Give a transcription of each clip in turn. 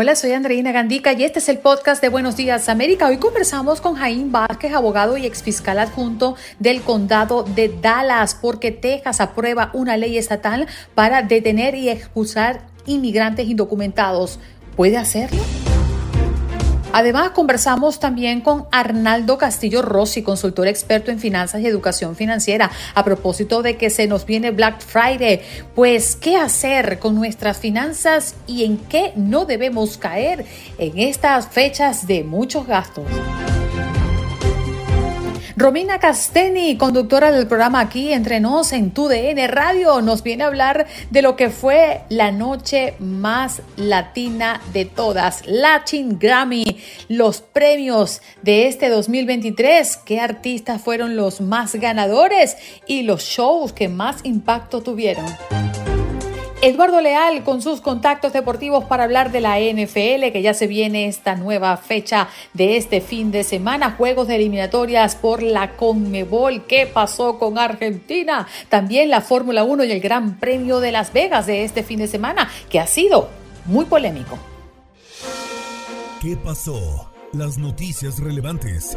Hola, soy Andreina Gandica y este es el podcast de Buenos Días América. Hoy conversamos con Jaime Vázquez, abogado y exfiscal adjunto del condado de Dallas, porque Texas aprueba una ley estatal para detener y expulsar inmigrantes indocumentados. ¿Puede hacerlo? Además, conversamos también con Arnaldo Castillo Rossi, consultor experto en finanzas y educación financiera, a propósito de que se nos viene Black Friday. Pues, ¿qué hacer con nuestras finanzas y en qué no debemos caer en estas fechas de muchos gastos? Romina Casteni, conductora del programa aquí Entre Nos en TUDN Radio, nos viene a hablar de lo que fue la noche más latina de todas, Latin Grammy, los premios de este 2023, qué artistas fueron los más ganadores y los shows que más impacto tuvieron. Eduardo Leal con sus contactos deportivos para hablar de la NFL, que ya se viene esta nueva fecha de este fin de semana, juegos de eliminatorias por la Conmebol. ¿Qué pasó con Argentina? También la Fórmula 1 y el Gran Premio de Las Vegas de este fin de semana, que ha sido muy polémico. ¿Qué pasó? Las noticias relevantes.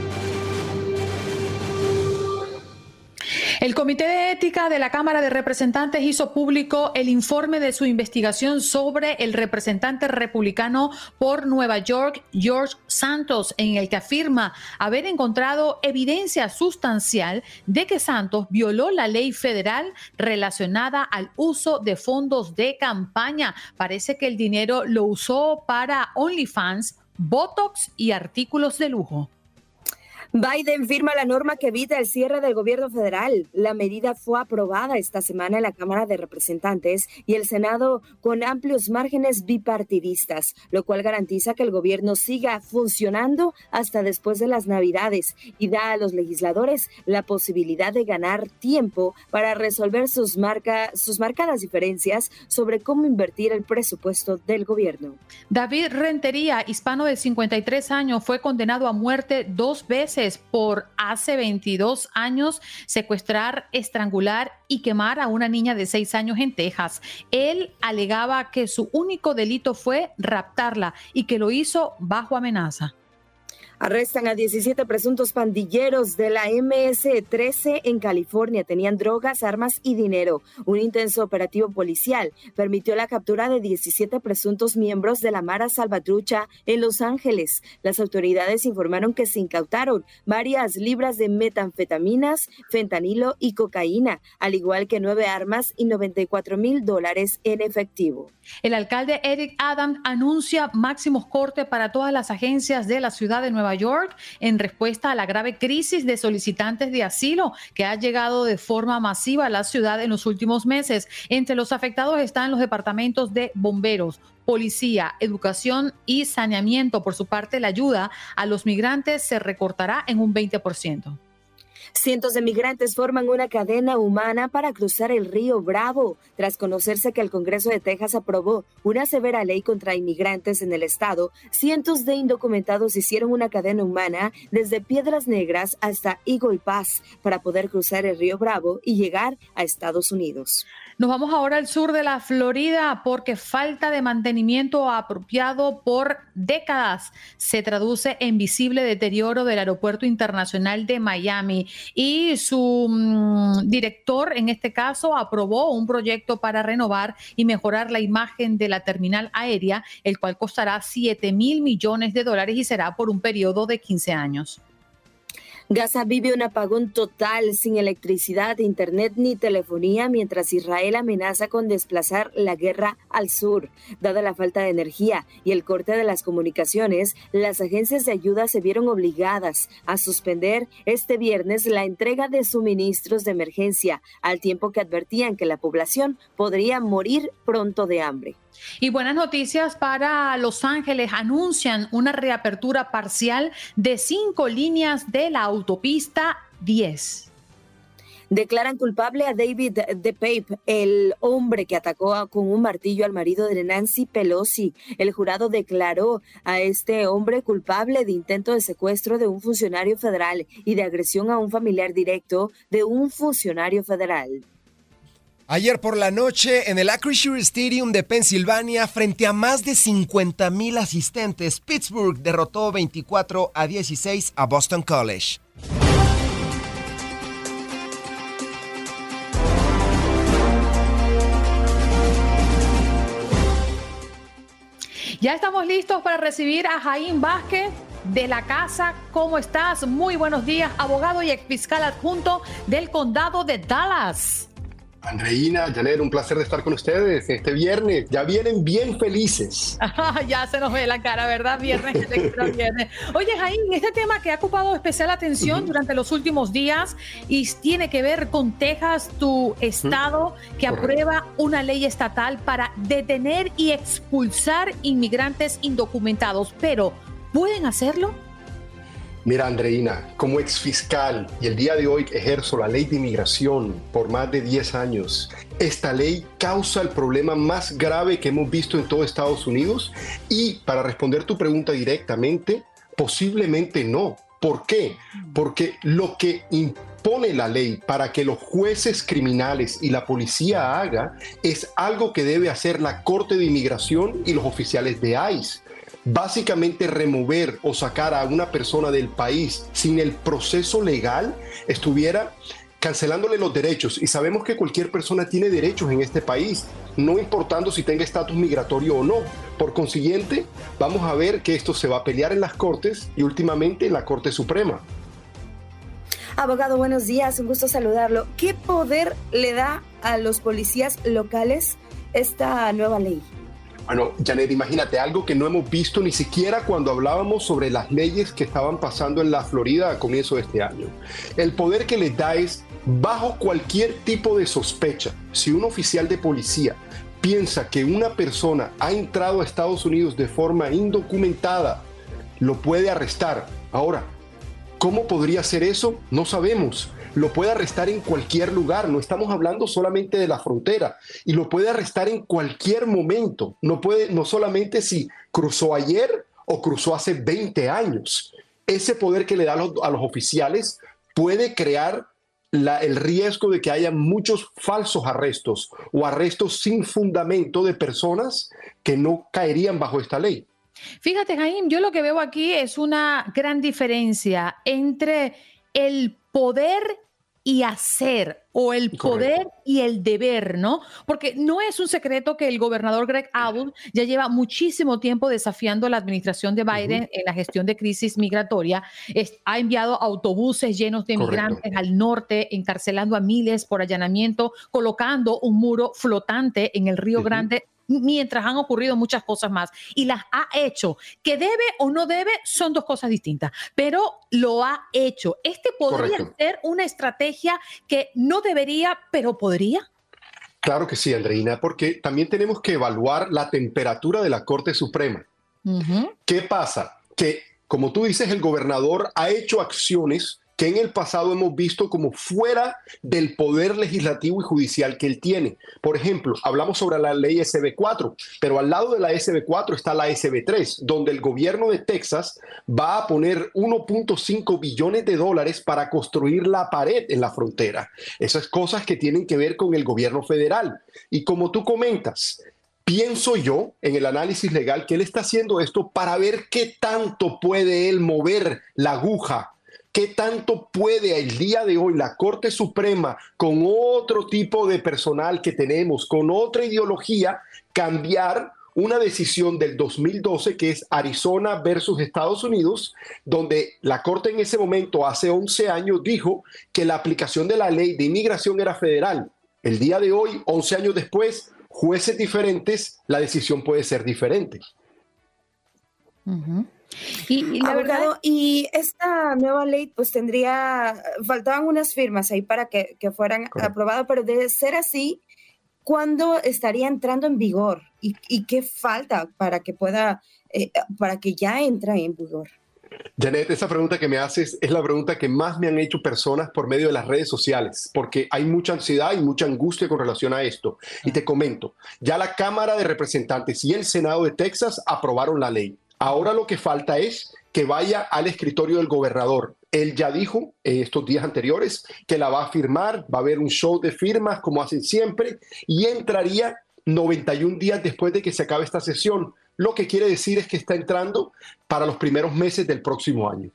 El Comité de Ética de la Cámara de Representantes hizo público el informe de su investigación sobre el representante republicano por Nueva York, George Santos, en el que afirma haber encontrado evidencia sustancial de que Santos violó la ley federal relacionada al uso de fondos de campaña. Parece que el dinero lo usó para OnlyFans, Botox y artículos de lujo. Biden firma la norma que evita el cierre del gobierno federal. La medida fue aprobada esta semana en la Cámara de Representantes y el Senado con amplios márgenes bipartidistas, lo cual garantiza que el gobierno siga funcionando hasta después de las Navidades y da a los legisladores la posibilidad de ganar tiempo para resolver sus, sus marcadas diferencias sobre cómo invertir el presupuesto del gobierno. David Rentería, hispano de 53 años, fue condenado a muerte dos veces por hace 22 años secuestrar, estrangular y quemar a una niña de 6 años en Texas. Él alegaba que su único delito fue raptarla y que lo hizo bajo amenaza. Arrestan a 17 presuntos pandilleros de la MS-13 en California. Tenían drogas, armas y dinero. Un intenso operativo policial permitió la captura de 17 presuntos miembros de la Mara Salvatrucha en Los Ángeles. Las autoridades informaron que se incautaron varias libras de metanfetaminas, fentanilo y cocaína, al igual que nueve armas y 94 mil dólares en efectivo. El alcalde Eric Adams anuncia máximos cortes para todas las agencias de la ciudad de Nueva York en respuesta a la grave crisis de solicitantes de asilo que ha llegado de forma masiva a la ciudad en los últimos meses. Entre los afectados están los departamentos de bomberos, policía, educación y saneamiento. Por su parte, la ayuda a los migrantes se recortará en un 20%. Cientos de migrantes forman una cadena humana para cruzar el río Bravo, tras conocerse que el Congreso de Texas aprobó una severa ley contra inmigrantes en el estado. Cientos de indocumentados hicieron una cadena humana desde Piedras Negras hasta Eagle Pass para poder cruzar el río Bravo y llegar a Estados Unidos. Nos vamos ahora al sur de la Florida porque falta de mantenimiento apropiado por décadas se traduce en visible deterioro del aeropuerto internacional de Miami. y su mm, director, en este caso, aprobó un proyecto para renovar y mejorar la imagen de la terminal aérea, el cual costará 7 mil millones de dólares y será por un periodo de 15 años. Gaza vive un apagón total sin electricidad, internet ni telefonía mientras Israel amenaza con desplazar la guerra al sur. Dada la falta de energía y el corte de las comunicaciones, las agencias de ayuda se vieron obligadas a suspender este viernes la entrega de suministros de emergencia, al tiempo que advertían que la población podría morir pronto de hambre. Y buenas noticias para Los Ángeles. Anuncian una reapertura parcial de cinco líneas de la autopista 10 declaran culpable a David DePape, el hombre que atacó con un martillo al marido de Nancy Pelosi. El jurado declaró a este hombre culpable de intento de secuestro de un funcionario federal y de agresión a un familiar directo de un funcionario federal. Ayer por la noche, en el Acrisure Stadium de Pensilvania, frente a más de 50 mil asistentes, Pittsburgh derrotó 24 a 16 a Boston College. Ya estamos listos para recibir a Jaime Vázquez de la casa. ¿Cómo estás? Muy buenos días, abogado y ex fiscal adjunto del condado de Dallas. Andreina, Janet, un placer de estar con ustedes este viernes. Ya vienen bien felices. ya se nos ve la cara, ¿verdad? Viernes, viernes. Oye, Jaime, este tema que ha ocupado especial atención durante los últimos días y tiene que ver con Texas, tu estado, que aprueba una ley estatal para detener y expulsar inmigrantes indocumentados. Pero, ¿pueden hacerlo? Mira, Andreina, como ex fiscal y el día de hoy ejerzo la ley de inmigración por más de 10 años, esta ley causa el problema más grave que hemos visto en todo Estados Unidos y para responder tu pregunta directamente, posiblemente no. ¿Por qué? Porque lo que impone la ley para que los jueces criminales y la policía haga es algo que debe hacer la Corte de Inmigración y los oficiales de ICE básicamente remover o sacar a una persona del país sin el proceso legal estuviera cancelándole los derechos. Y sabemos que cualquier persona tiene derechos en este país, no importando si tenga estatus migratorio o no. Por consiguiente, vamos a ver que esto se va a pelear en las Cortes y últimamente en la Corte Suprema. Abogado, buenos días, un gusto saludarlo. ¿Qué poder le da a los policías locales esta nueva ley? Bueno, Janet, imagínate algo que no hemos visto ni siquiera cuando hablábamos sobre las leyes que estaban pasando en la Florida a comienzo de este año. El poder que les da es, bajo cualquier tipo de sospecha, si un oficial de policía piensa que una persona ha entrado a Estados Unidos de forma indocumentada, lo puede arrestar. Ahora, ¿cómo podría ser eso? No sabemos lo puede arrestar en cualquier lugar, no estamos hablando solamente de la frontera, y lo puede arrestar en cualquier momento, no, puede, no solamente si cruzó ayer o cruzó hace 20 años. Ese poder que le da a los, oficiales puede crear el riesgo de que haya muchos falsos arrestos o arrestos sin fundamento de personas que no caerían bajo esta ley. Fíjate, Jaime, yo lo que veo aquí es una gran diferencia entre el poder y hacer o el poder y el deber, ¿no? Porque no es un secreto que el gobernador Greg Abbott ya lleva muchísimo tiempo desafiando a la administración de Biden en la gestión de crisis migratoria. ha enviado autobuses llenos de migrantes al norte, encarcelando a miles por allanamiento, colocando un muro flotante en el Río Grande mientras han ocurrido muchas cosas más y las ha hecho. Que debe o no debe son dos cosas distintas, pero lo ha hecho. Este podría ser una estrategia que no debería, pero podría. Claro que sí, Andreina, porque también tenemos que evaluar la temperatura de la Corte Suprema. ¿Qué pasa? Que, como tú dices, el gobernador ha hecho acciones que en el pasado hemos visto como fuera del poder legislativo y judicial que él tiene. Por ejemplo, hablamos sobre la ley SB4, pero al lado de la SB4 está la SB3, donde el gobierno de Texas va a poner 1.5 billones de dólares para construir la pared en la frontera. Esas cosas que tienen que ver con el gobierno federal. Y como tú comentas, pienso yo en el análisis legal que él está haciendo esto para ver qué tanto puede él mover la aguja ¿Qué tanto puede el día de hoy la Corte Suprema, con otro tipo de personal que tenemos, con otra ideología, cambiar una decisión del 2012 que es Arizona versus Estados Unidos, donde la Corte en ese momento, hace 11 años, dijo que la aplicación de la ley de inmigración era federal. El día de hoy, 11 años después, jueces diferentes, la decisión puede ser diferente. Y, la verdad, y esta nueva ley, pues tendría, faltaban unas firmas ahí para que, fueran aprobadas, pero de ser así, ¿cuándo estaría entrando en vigor? ¿Y, qué falta para que pueda, eh, para que ya entre en vigor? Janet, esa pregunta que me haces es la pregunta que más me han hecho personas por medio de las redes sociales, porque hay mucha ansiedad y mucha angustia con relación a esto. Y te comento, ya la Cámara de Representantes y el Senado de Texas aprobaron la ley. Ahora lo que falta es que vaya al escritorio del gobernador. Él ya dijo en estos días anteriores que la va a firmar, va a haber un show de firmas como hacen siempre y entraría 91 días después de que se acabe esta sesión. Lo que quiere decir es que está entrando para los primeros meses del próximo año.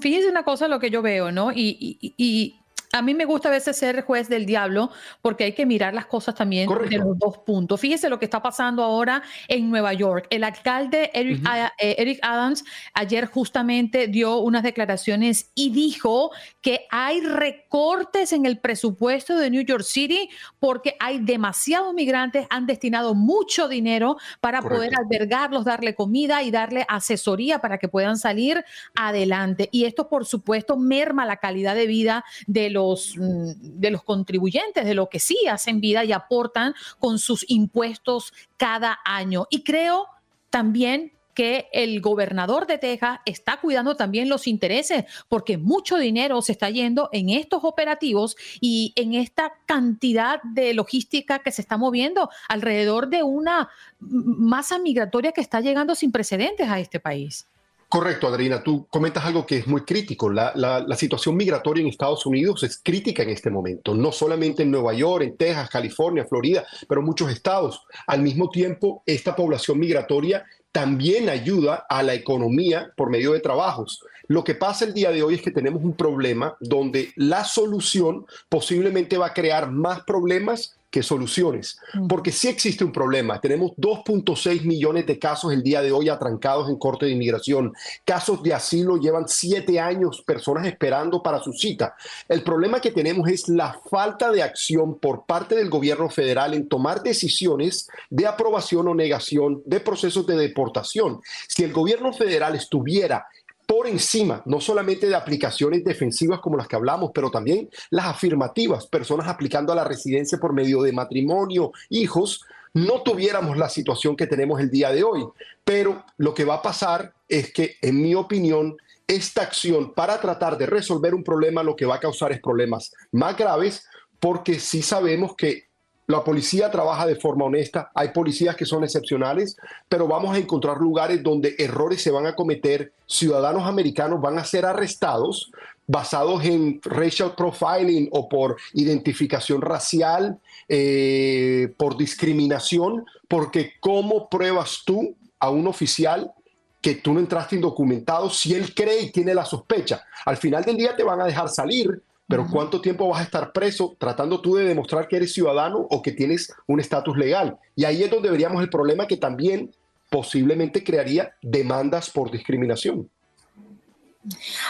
Fíjense una cosa lo que yo veo, ¿no? y a mí me gusta a veces ser juez del diablo porque hay que mirar las cosas también de los dos puntos. Fíjese lo que está pasando ahora en Nueva York. El alcalde Eric, eh, Adams ayer justamente dio unas declaraciones y dijo que hay recortes en el presupuesto de New York City porque hay demasiados migrantes, han destinado mucho dinero para poder albergarlos, darle comida y darle asesoría para que puedan salir adelante. Y esto, por supuesto, merma la calidad de vida de los, mm, de los contribuyentes, de lo que sí hacen vida y aportan con sus impuestos cada año. Y creo también que el gobernador de Texas está cuidando también los intereses, porque mucho dinero se está yendo en estos operativos y en esta cantidad de logística que se está moviendo alrededor de una masa migratoria que está llegando sin precedentes a este país. Correcto, Adriana. Tú comentas algo que es muy crítico. La, situación migratoria en Estados Unidos es crítica en este momento, no solamente en Nueva York, en Texas, California, Florida, pero muchos estados. Al mismo tiempo, esta población migratoria también ayuda a la economía por medio de trabajos. Lo que pasa el día de hoy es que tenemos un problema donde la solución posiblemente va a crear más problemas que soluciones, porque sí existe un problema. Tenemos 2.6 millones de casos el día de hoy atrancados en Corte de Inmigración. Casos de asilo llevan siete años, personas esperando para su cita. El problema que tenemos es la falta de acción por parte del gobierno federal en tomar decisiones de aprobación o negación de procesos de deportación. Si el gobierno federal estuviera por encima, no solamente de aplicaciones defensivas como las que hablamos, pero también las afirmativas, personas aplicando a la residencia por medio de matrimonio, hijos, no tuviéramos la situación que tenemos el día de hoy. Pero lo que va a pasar es que, en mi opinión, esta acción para tratar de resolver un problema lo que va a causar es problemas más graves porque sí sabemos que la policía trabaja de forma honesta, hay policías que son excepcionales, pero vamos a encontrar lugares donde errores se van a cometer, ciudadanos americanos van a ser arrestados basados en racial profiling o por identificación racial, eh, por discriminación, porque ¿cómo pruebas tú a un oficial que tú no entraste indocumentado si él cree y tiene la sospecha? Al final del día te van a dejar salir, pero ¿cuánto tiempo vas a estar preso tratando tú de demostrar que eres ciudadano o que tienes un estatus legal? Y ahí es donde veríamos el problema que también posiblemente crearía demandas por discriminación.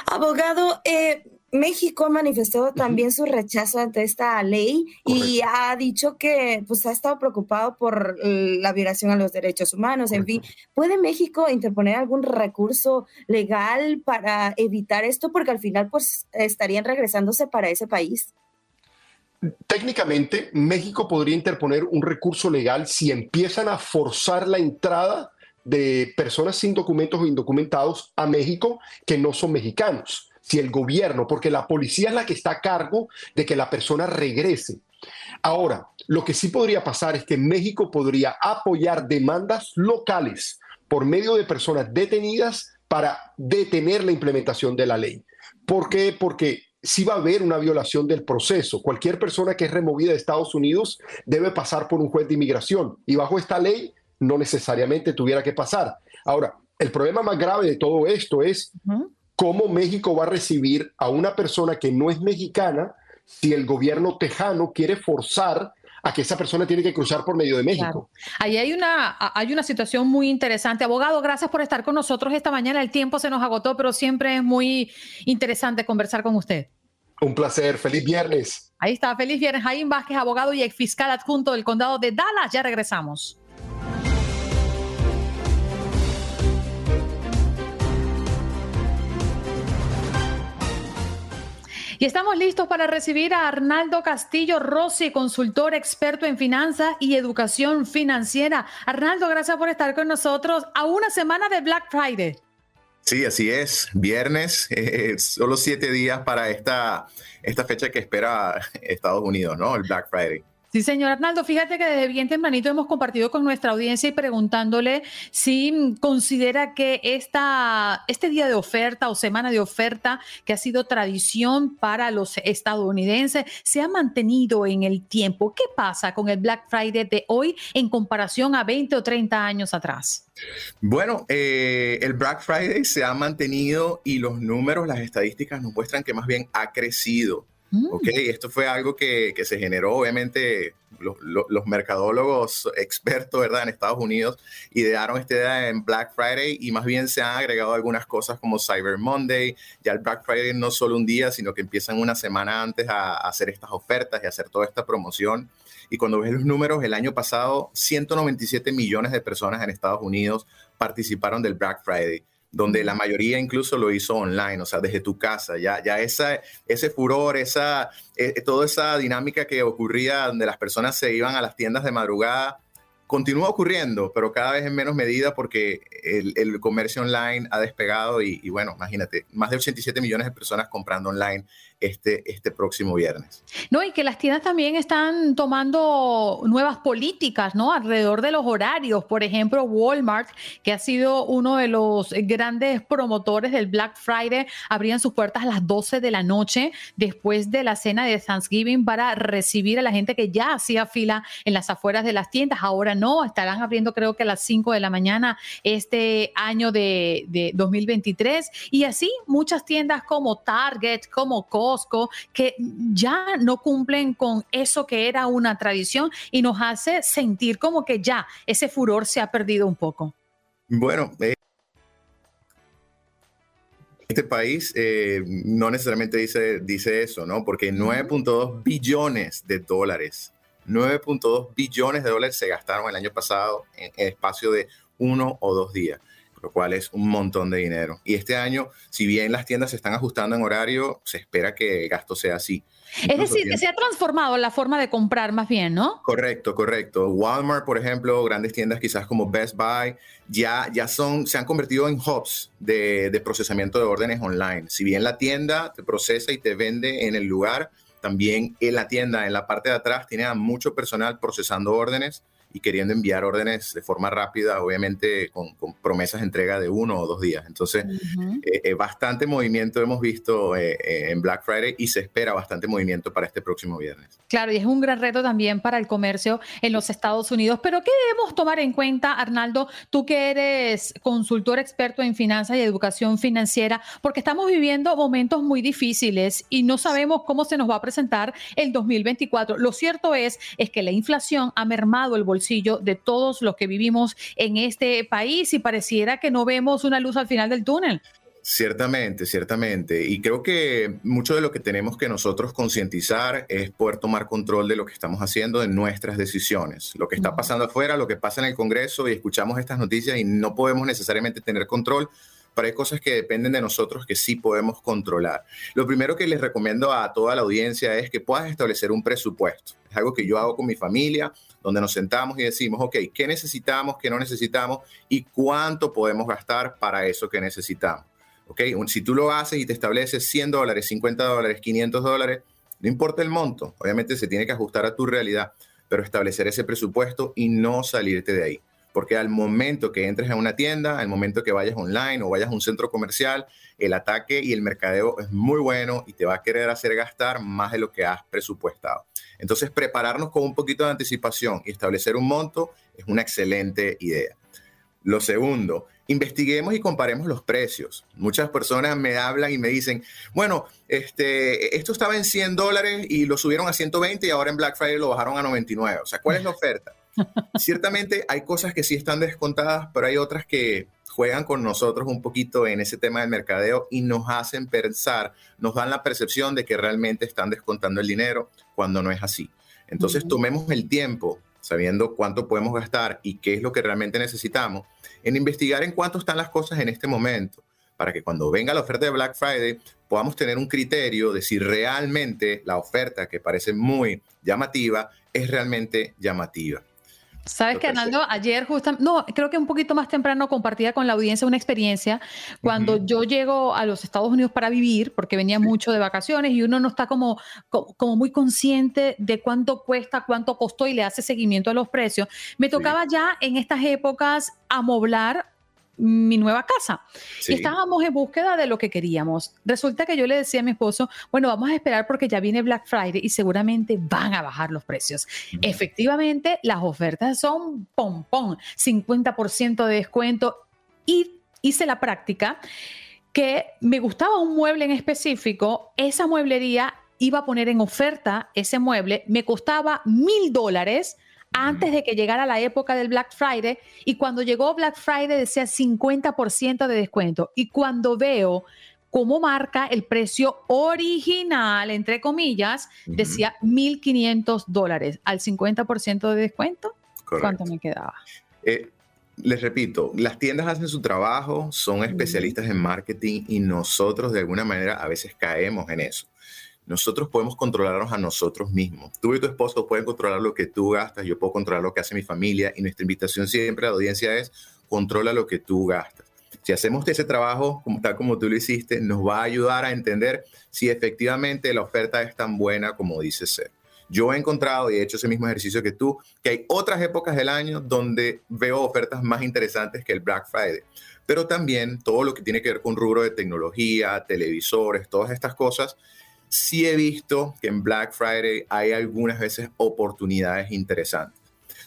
Abogado, eh, México ha manifestado también su rechazo ante esta ley y ha dicho que pues ha estado preocupado por la violación a los derechos humanos. En fin, ¿puede México interponer algún recurso legal para evitar esto? Porque al final pues estarían regresándose para ese país. Técnicamente, México podría interponer un recurso legal si empiezan a forzar la entrada de personas sin documentos o indocumentados a México que no son mexicanos si el gobierno, porque la policía es la que está a cargo de que la persona regrese. Ahora, lo que sí podría pasar es que México podría apoyar demandas locales por medio de personas detenidas para detener la implementación de la ley. ¿Por qué? Porque si va a haber una violación del proceso. Cualquier persona que es removida de Estados Unidos debe pasar por un juez de inmigración y bajo esta ley no necesariamente tuviera que pasar. Ahora, el problema más grave de todo esto es ¿cómo México va a recibir a una persona que no es mexicana si el gobierno tejano quiere forzar a que esa persona tiene que cruzar por medio de México. Ahí hay una, hay una situación muy interesante. Abogado, gracias por estar con nosotros esta mañana. El tiempo se nos agotó, pero siempre es muy interesante conversar con usted. Un placer. Feliz viernes. Ahí está. Feliz viernes. Jaime Vázquez, abogado y ex fiscal adjunto del condado de Dallas. Ya regresamos. Y estamos listos para recibir a Arnaldo Castillo Rossi, consultor experto en finanzas y educación financiera. Arnaldo, gracias por estar con nosotros a una semana de Black Friday. Sí, así es. Viernes, eh, solo siete días para esta, esta fecha que espera Estados Unidos, ¿no? El Black Friday. Sí, señor Arnaldo, fíjate que desde bien tempranito hemos compartido con nuestra audiencia y preguntándole si considera que esta, este día de oferta o semana de oferta que ha sido tradición para los estadounidenses se ha mantenido en el tiempo. ¿Qué pasa con el Black Friday de hoy en comparación a 20 o 30 años atrás? Bueno, eh, el Black Friday se ha mantenido y los números, las estadísticas nos muestran que más bien ha crecido. Mm. Ok, esto fue algo que, que se generó, obviamente, los, los, mercadólogos expertos, ¿verdad?, en Estados Unidos idearon esta idea en Black Friday y más bien se han agregado algunas cosas como Cyber Monday. Ya el Black Friday no solo un día, sino que empiezan una semana antes a, a hacer estas ofertas y a hacer toda esta promoción. Y cuando ves los números, el año pasado, 197 millones de personas en Estados Unidos participaron del Black Friday donde la mayoría incluso lo hizo online, o sea, desde tu casa. Ya, ya esa, ese furor, esa, eh, toda esa dinámica que ocurría donde las personas se iban a las tiendas de madrugada, continúa ocurriendo, pero cada vez en menos medida porque el, comercio online ha despegado y, y, bueno, imagínate, más de 87 millones de personas comprando online este, este próximo viernes. No, y que las tiendas también están tomando nuevas políticas, ¿no? Alrededor de los horarios. Por ejemplo, Walmart, que ha sido uno de los grandes promotores del Black Friday, abrían sus puertas a las 12 de la noche después de la cena de Thanksgiving para recibir a la gente que ya hacía fila en las afueras de las tiendas. Ahora no, estarán abriendo creo que a las 5 de la mañana este año de, de 2023. Y así muchas tiendas como Target, como que ya no cumplen con eso que era una tradición y nos hace sentir como que ya ese furor se ha perdido un poco. Bueno, eh, este país eh, no necesariamente dice, dice eso, ¿no? Porque 9.2 billones de dólares, 9.2 billones de dólares se gastaron el año pasado en, en espacio de uno o dos días lo cual es un montón de dinero. Y este año, si bien las tiendas se están ajustando en horario, se espera que el gasto sea así. es decir, que se ha transformado la forma de comprar más bien, ¿no? Correcto, correcto. Walmart, por ejemplo, grandes tiendas quizás como Best Buy, ya, ya son, se han convertido en hubs de, de procesamiento de órdenes online. Si bien la tienda te procesa y te vende en el lugar, también en la tienda, en la parte de atrás, tiene a mucho personal procesando órdenes y queriendo enviar órdenes de forma rápida, obviamente con, promesas de entrega de uno o dos días. Entonces, eh, eh, bastante movimiento hemos visto eh, en Black Friday y se espera bastante movimiento para este próximo viernes. Claro, y es un gran reto también para el comercio en los Estados Unidos. Pero, ¿qué debemos tomar en cuenta, Arnaldo, tú que eres consultor experto en finanzas y educación financiera? Porque estamos viviendo momentos muy difíciles y no sabemos cómo se nos va a presentar el 2024. Lo cierto es, es que la inflación ha mermado el bolsillo de todos los que vivimos en este país y pareciera que no vemos una luz al final del túnel. Ciertamente, ciertamente. Y creo que mucho de lo que tenemos que nosotros concientizar es poder tomar control de lo que estamos haciendo en nuestras decisiones. Lo que está pasando afuera, lo que pasa en el Congreso y escuchamos estas noticias y no podemos necesariamente tener control, pero hay cosas que dependen de nosotros que sí podemos controlar. Lo primero que les recomiendo a toda la audiencia es que puedas establecer un presupuesto. Es algo que yo hago con mi familia donde nos sentamos y decimos, ok, ¿qué necesitamos, qué no necesitamos y cuánto podemos gastar para eso que necesitamos? Ok, si tú lo haces y te estableces 100 dólares, 50 dólares, 500 dólares, no importa el monto, obviamente se tiene que ajustar a tu realidad, pero establecer ese presupuesto y no salirte de ahí. Porque al momento que entres a una tienda, al momento que vayas online o vayas a un centro comercial, el ataque y el mercadeo es muy bueno y te va a querer hacer gastar más de lo que has presupuestado. Entonces, prepararnos con un poquito de anticipación y establecer un monto es una excelente idea. Lo segundo, investiguemos y comparemos los precios. Muchas personas me hablan y me dicen, bueno, este, esto estaba en 100 dólares y lo subieron a 120 y ahora en Black Friday lo bajaron a 99. O sea, ¿cuál es la oferta? Ciertamente hay cosas que sí están descontadas, pero hay otras que juegan con nosotros un poquito en ese tema del mercadeo y nos hacen pensar, nos dan la percepción de que realmente están descontando el dinero cuando no es así. Entonces tomemos el tiempo, sabiendo cuánto podemos gastar y qué es lo que realmente necesitamos, en investigar en cuánto están las cosas en este momento, para que cuando venga la oferta de Black Friday podamos tener un criterio de si realmente la oferta que parece muy llamativa es realmente llamativa. Sabes que Arnaldo, ayer justamente, no, creo que un poquito más temprano compartía con la audiencia una experiencia cuando yo llego a los Estados Unidos para vivir, porque venía mucho de vacaciones y uno no está como, como muy consciente de cuánto cuesta, cuánto costó y le hace seguimiento a los precios. Me tocaba ya en estas épocas amoblar mi nueva casa. Y estábamos en búsqueda de lo que queríamos. Resulta que yo le decía a mi esposo, bueno, vamos a esperar porque ya viene Black Friday y seguramente van a bajar los precios. Efectivamente, las ofertas son pompón, 50% de descuento y hice la práctica que me gustaba un mueble en específico, esa mueblería iba a poner en oferta ese mueble, me costaba mil dólares antes de que llegara la época del Black Friday y cuando llegó Black Friday decía 50% de descuento y cuando veo cómo marca el precio original, entre comillas, decía 1.500 dólares al 50% de descuento. ¿Cuánto me quedaba? Eh, les repito, las tiendas hacen su trabajo, son especialistas en marketing y nosotros de alguna manera a veces caemos en eso. Nosotros podemos controlarnos a nosotros mismos. Tú y tu esposo pueden controlar lo que tú gastas, yo puedo controlar lo que hace mi familia y nuestra invitación siempre a la audiencia es controla lo que tú gastas. Si hacemos ese trabajo como, tal como tú lo hiciste, nos va a ayudar a entender si efectivamente la oferta es tan buena como dice ser. Yo he encontrado y he hecho ese mismo ejercicio que tú, que hay otras épocas del año donde veo ofertas más interesantes que el Black Friday. Pero también todo lo que tiene que ver con rubro de tecnología, televisores, todas estas cosas, sí he visto que en Black Friday hay algunas veces oportunidades interesantes.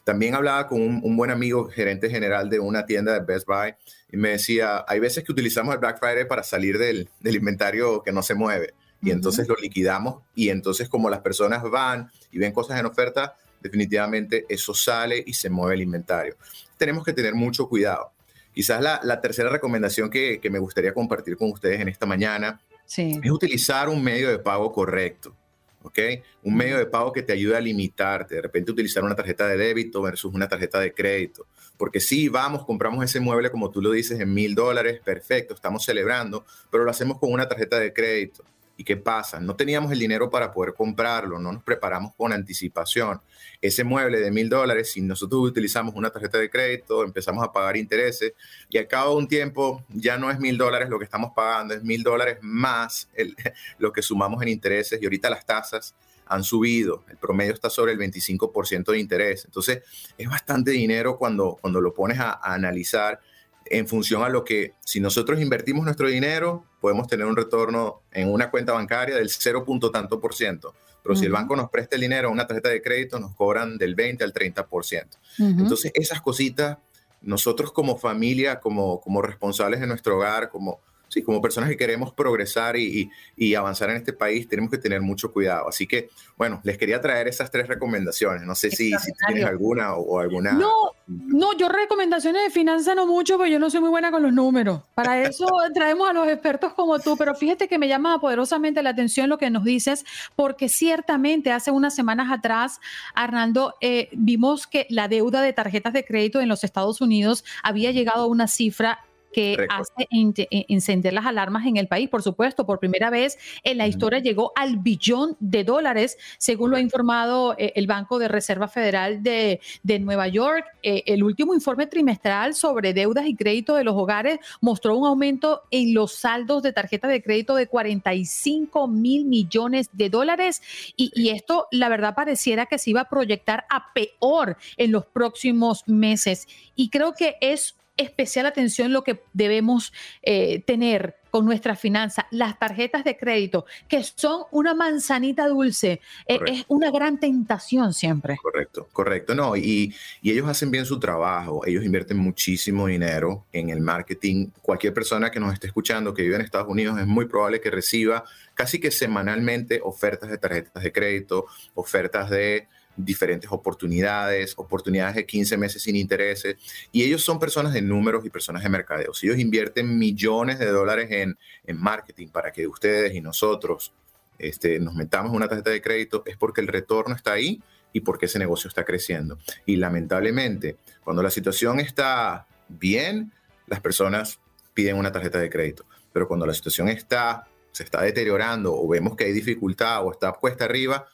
También hablaba con un, buen amigo, gerente general de una tienda de Best Buy, y me decía, hay veces que utilizamos el Black Friday para salir del, inventario que no se mueve, y entonces lo liquidamos, y entonces como las personas van y ven cosas en oferta, definitivamente eso sale y se mueve el inventario. Tenemos que tener mucho cuidado. Quizás la, tercera recomendación que, que me gustaría compartir con ustedes en esta mañana es utilizar un medio de pago correcto. ¿ok? Un medio de pago que te ayude a limitarte, de repente utilizar una tarjeta de débito versus una tarjeta de crédito. Porque si vamos, compramos ese mueble, como tú lo dices, en mil dólares, perfecto, estamos celebrando, pero lo hacemos con una tarjeta de crédito. ¿Y qué pasa? No teníamos el dinero para poder comprarlo, no nos preparamos con anticipación. Ese mueble de mil dólares, si nosotros utilizamos una tarjeta de crédito, empezamos a pagar intereses y al cabo de un tiempo ya no es mil dólares lo que estamos pagando, es mil dólares más el, lo que sumamos en intereses y ahorita las tasas han subido, el promedio está sobre el 25% de interés. Entonces, es bastante dinero cuando, cuando lo pones a, a analizar en función a lo que, si nosotros invertimos nuestro dinero, podemos tener un retorno en una cuenta bancaria del 0. tanto por ciento. Pero si el banco nos presta el dinero a una tarjeta de crédito, nos cobran del 20 al 30 por ciento. Entonces, esas cositas, nosotros como familia, como, como responsables de nuestro hogar, como sí, como personas que queremos progresar y, avanzar en este país, tenemos que tener mucho cuidado. Así que, bueno, les quería traer esas tres recomendaciones. No sé si, tienes alguna o, alguna. No, no, yo recomendaciones de finanzas no mucho, porque yo no soy muy buena con los números. Para eso traemos a los expertos como tú, pero fíjate que me llama poderosamente la atención lo que nos dices, porque ciertamente hace unas semanas atrás, Arnaldo, eh, vimos que la deuda de tarjetas de crédito en los Estados Unidos había llegado a una cifra que hace e, encender las alarmas en el país. Por supuesto, por primera vez en la historia llegó al billón de dólares, según lo ha informado eh, el Banco de Reserva Federal de, Nueva York. Eh, el último informe trimestral sobre deudas y crédito de los hogares mostró un aumento en los saldos de tarjeta de crédito de 45 mil millones de dólares y, y esto, la verdad, pareciera que se iba a proyectar a peor en los próximos meses. Y creo que es especial atención lo que debemos eh, tener con nuestras finanzas, las tarjetas de crédito, que son una manzanita dulce, eh, es una gran tentación siempre. Correcto, correcto. No, y, y, ellos hacen bien su trabajo, ellos invierten muchísimo dinero en el marketing. Cualquier persona que nos esté escuchando que vive en Estados Unidos es muy probable que reciba casi que semanalmente ofertas de tarjetas de crédito, ofertas de diferentes oportunidades, oportunidades de 15 meses sin intereses, y ellos son personas de números y personas de mercadeo. Si ellos invierten millones de dólares en, en marketing para que ustedes y nosotros este, nos metamos una tarjeta de crédito, es porque el retorno está ahí y porque ese negocio está creciendo. Y lamentablemente, cuando la situación está bien, las personas piden una tarjeta de crédito. Pero cuando la situación está, se está deteriorando o vemos que hay dificultad o está puesta arriba,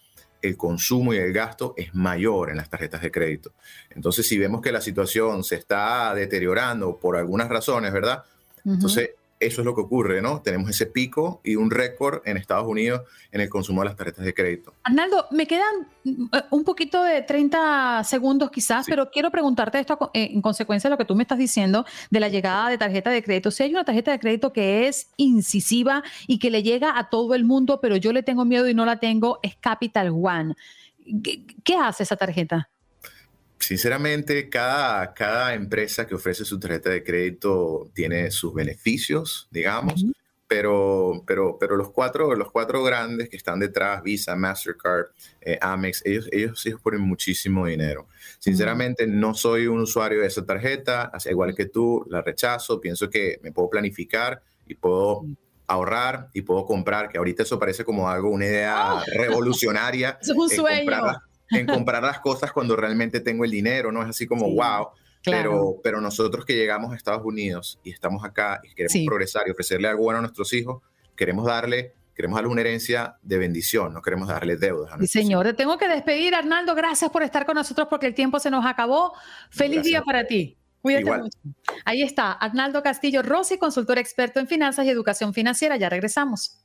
el consumo y el gasto es mayor en las tarjetas de crédito. Entonces, si vemos que la situación se está deteriorando por algunas razones, ¿verdad? Entonces, eso es lo que ocurre, ¿no? Tenemos ese pico y un récord en Estados Unidos en el consumo de las tarjetas de crédito. Arnaldo, me quedan eh, un poquito de 30 segundos quizás, pero quiero preguntarte esto eh, en consecuencia de lo que tú me estás diciendo de la llegada de tarjeta de crédito. Si hay una tarjeta de crédito que es incisiva y que le llega a todo el mundo, pero yo le tengo miedo y no la tengo, es Capital One. qué hace esa tarjeta? Sinceramente, cada, cada empresa que ofrece su tarjeta de crédito tiene sus beneficios, digamos, pero, pero, pero los, cuatro, los cuatro grandes que están detrás, Visa, Mastercard, eh, Amex, ellos, ellos, ellos ponen muchísimo dinero. Sinceramente, no soy un usuario de esa tarjeta, igual que tú, la rechazo, pienso que me puedo planificar y puedo ahorrar y puedo comprar, que ahorita eso parece como algo, una idea revolucionaria. es un sueño en comprar las cosas cuando realmente tengo el dinero, no es así como, wow. Pero, pero nosotros que llegamos a Estados Unidos y estamos acá y queremos progresar y ofrecerle algo bueno a nuestros hijos, queremos darle queremos darle una herencia de bendición, no queremos darle deudas. A sí, señor, tengo que despedir, Arnaldo. Gracias por estar con nosotros porque el tiempo se nos acabó. Feliz día para ti. Cuídate mucho. Ahí está, Arnaldo Castillo Rossi, consultor experto en finanzas y educación financiera. Ya regresamos.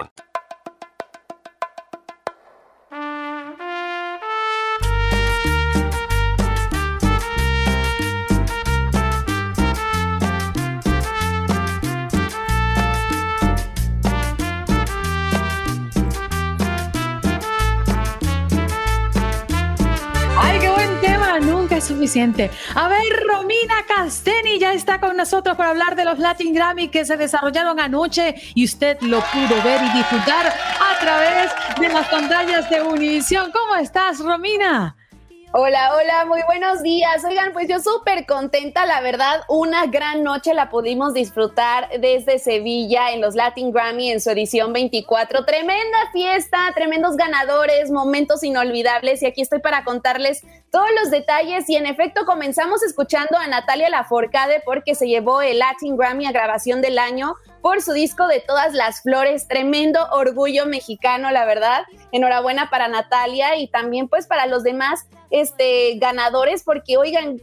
down. Suficiente. A ver, Romina Casteni ya está con nosotros para hablar de los Latin Grammy que se desarrollaron anoche y usted lo pudo ver y disfrutar a través de las pantallas de Univision. ¿Cómo estás, Romina? Hola, hola, muy buenos días. Oigan, pues yo súper contenta, la verdad, una gran noche la pudimos disfrutar desde Sevilla en los Latin Grammy en su edición 24. Tremenda fiesta, tremendos ganadores, momentos inolvidables y aquí estoy para contarles todos los detalles y en efecto comenzamos escuchando a Natalia Laforcade porque se llevó el Latin Grammy a grabación del año por su disco de todas las flores, tremendo orgullo mexicano, la verdad. Enhorabuena para Natalia y también pues para los demás este, ganadores, porque oigan,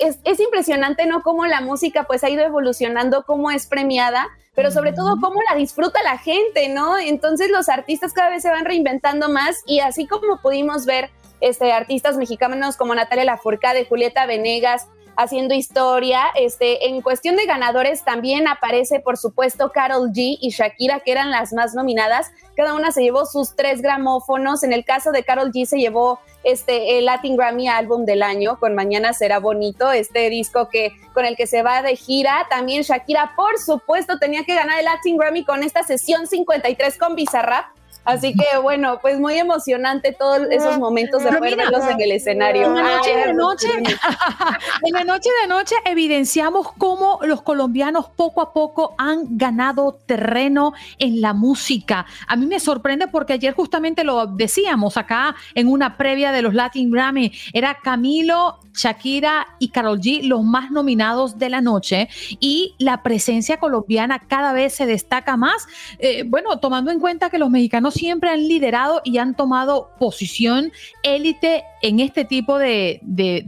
es, es, impresionante, ¿no? Cómo la música pues ha ido evolucionando, cómo es premiada, pero sobre todo cómo la disfruta la gente, ¿no? Entonces los artistas cada vez se van reinventando más y así como pudimos ver este, artistas mexicanos como Natalia Lafourcade, Julieta Venegas, haciendo historia. Este, en cuestión de ganadores también aparece, por supuesto, Carol G y Shakira, que eran las más nominadas. Cada una se llevó sus tres gramófonos. En el caso de Carol G se llevó este el Latin Grammy Álbum del año con Mañana será bonito, este disco que con el que se va de gira. También Shakira, por supuesto, tenía que ganar el Latin Grammy con esta sesión 53 con Bizarrap Así que bueno, pues muy emocionante todos esos momentos de poder verlos en el escenario. En la noche de noche, en la noche de noche evidenciamos cómo los colombianos poco a poco han ganado terreno en la música. A mí me sorprende porque ayer justamente lo decíamos acá en una previa de los Latin Grammy, era Camilo, Shakira y Carol G los más nominados de la noche y la presencia colombiana cada vez se destaca más. Eh, bueno, tomando en cuenta que los mexicanos siempre han liderado y han tomado posición élite en este tipo de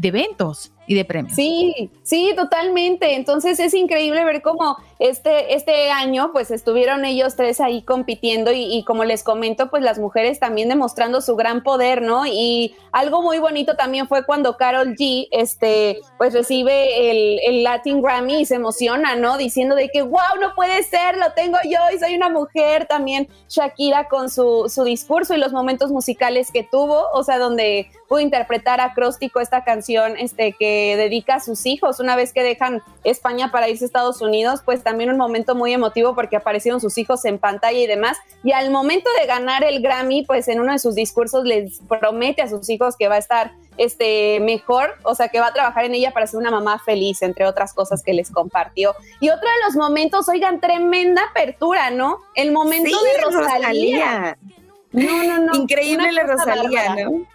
eventos y de premios. Sí, sí, totalmente. Entonces es increíble ver cómo este, este año pues estuvieron ellos tres ahí compitiendo y, como les comento pues las mujeres también demostrando su gran poder, ¿no? Y algo muy bonito también fue cuando Carol G este pues recibe el, el Latin Grammy y se emociona, ¿no? Diciendo de que wow, no puede ser, lo tengo yo y soy una mujer. También Shakira con su, su discurso y los momentos musicales que tuvo, o sea, donde pudo interpretar acróstico esta canción este, que dedica a sus hijos una vez que dejan España para irse a Estados Unidos, pues también un momento muy emotivo porque aparecieron sus hijos en pantalla y demás. Y al momento de ganar el Grammy, pues en uno de sus discursos les promete a sus hijos que va a estar este, mejor, o sea, que va a trabajar en ella para ser una mamá feliz, entre otras cosas que les compartió. Y otro de los momentos, oigan, tremenda apertura, ¿no? El momento de Rosalía. No, no, no. Increíble la Rosalía, ¿no?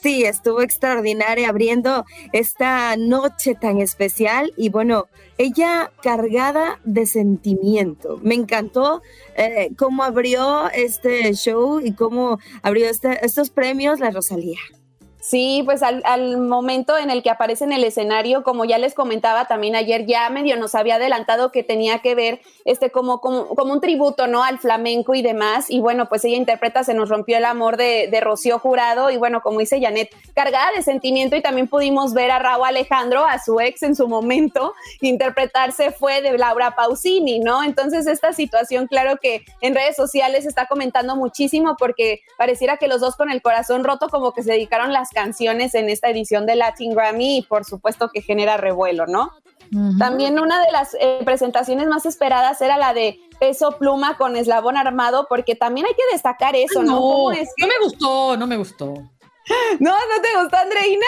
Sí, estuvo extraordinaria abriendo esta noche tan especial y bueno, ella cargada de sentimiento. Me encantó eh, cómo abrió este show y cómo abrió este, estos premios la Rosalía. Sí, pues al, al, momento en el que aparece en el escenario, como ya les comentaba también ayer, ya medio nos había adelantado que tenía que ver este como, como, como un tributo, ¿no? Al flamenco y demás. Y bueno, pues ella interpreta Se nos rompió el amor de, de Rocío Jurado. Y bueno, como dice Janet, cargada de sentimiento. Y también pudimos ver a Raúl Alejandro, a su ex en su momento, interpretarse fue de Laura Pausini, ¿no? Entonces esta situación, claro que en redes sociales se está comentando muchísimo porque pareciera que los dos con el corazón roto como que se dedicaron las canciones en esta edición de Latin Grammy y por supuesto que genera revuelo, ¿no? También una de las eh, presentaciones más esperadas era la de Peso Pluma con Eslabón Armado, porque también hay que destacar eso, ¿no? No, es no me gustó, no me gustó. No, ¿no te gustó, Andreina?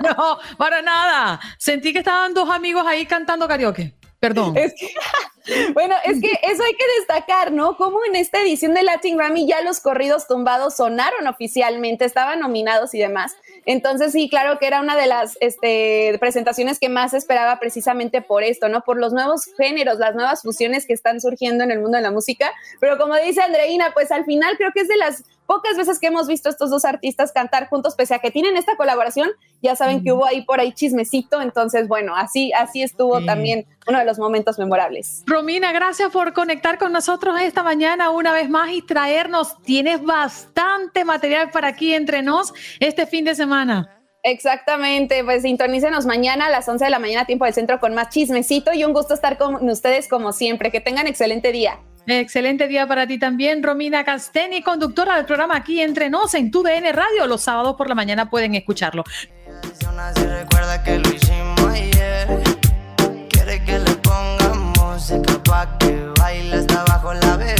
no, para nada. Sentí que estaban dos amigos ahí cantando karaoke. Perdón. bueno, es que eso hay que destacar, ¿no? Como en esta edición de Latin Grammy ya los corridos tumbados sonaron oficialmente, estaban nominados y demás. Entonces, sí, claro que era una de las este, presentaciones que más esperaba precisamente por esto, ¿no? Por los nuevos géneros, las nuevas fusiones que están surgiendo en el mundo de la música. Pero como dice Andreina, pues al final creo que es de las pocas veces que hemos visto a estos dos artistas cantar juntos, pese a que tienen esta colaboración, ya saben que hubo ahí por ahí chismecito, entonces bueno, así, así estuvo también uno de los momentos memorables. Romina, gracias por conectar con nosotros esta mañana una vez más y traernos, tienes bastante material para aquí entre nos este fin de semana. Exactamente, pues sintonícenos mañana a las 11 de la mañana, tiempo del centro, con más chismecito y un gusto estar con ustedes como siempre. Que tengan excelente día. Excelente día para ti también, Romina Casteni, conductora del programa aquí Entre Nos en tu DN Radio. Los sábados por la mañana pueden escucharlo. recuerda que lo hicimos ayer. Quiere que le pongamos música pa' que baile hasta abajo la bebé.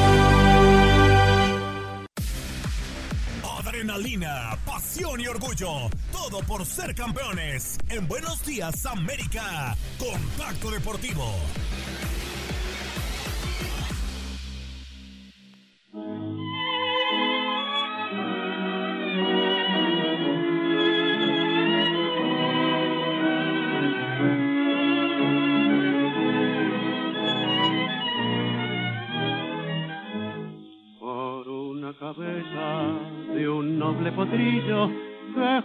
Por ser campeones. En Buenos Días América. Compacto Deportivo.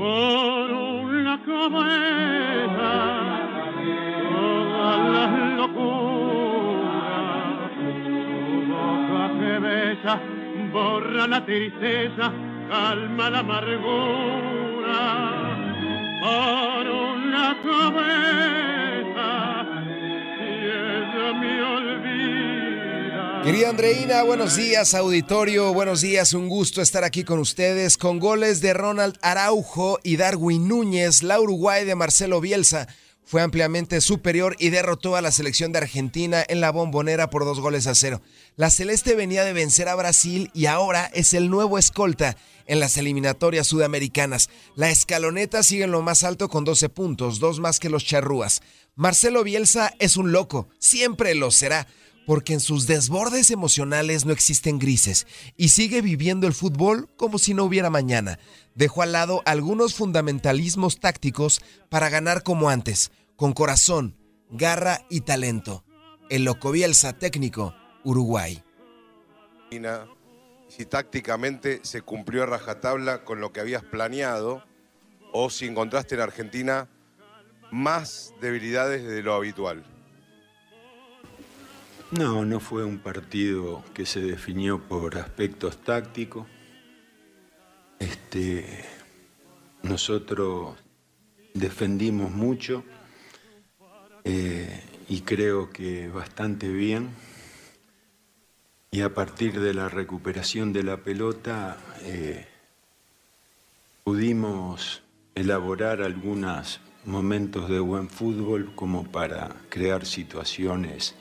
Por una cabeza todas las locuras, tu boca que besa borra la tristeza calma la amargura. Por una cabeza Querida Andreina, buenos días, auditorio. Buenos días, un gusto estar aquí con ustedes. Con goles de Ronald Araujo y Darwin Núñez, la Uruguay de Marcelo Bielsa fue ampliamente superior y derrotó a la selección de Argentina en la bombonera por dos goles a cero. La Celeste venía de vencer a Brasil y ahora es el nuevo escolta en las eliminatorias sudamericanas. La escaloneta sigue en lo más alto con 12 puntos, dos más que los charrúas. Marcelo Bielsa es un loco, siempre lo será, porque en sus desbordes emocionales no existen grises y sigue viviendo el fútbol como si no hubiera mañana. Dejó al lado algunos fundamentalismos tácticos para ganar como antes con corazón, garra y talento. El Loco Bielsa técnico, Uruguay. Si tácticamente se cumplió a rajatabla con lo que habías planeado o si encontraste en Argentina más debilidades de lo habitual. No, no fue un partido que se definió por aspectos tácticos. Este, nosotros defendimos mucho eh, y creo que bastante bien. Y a partir de la recuperación de la pelota eh, pudimos elaborar algunos momentos de buen fútbol como para crear situaciones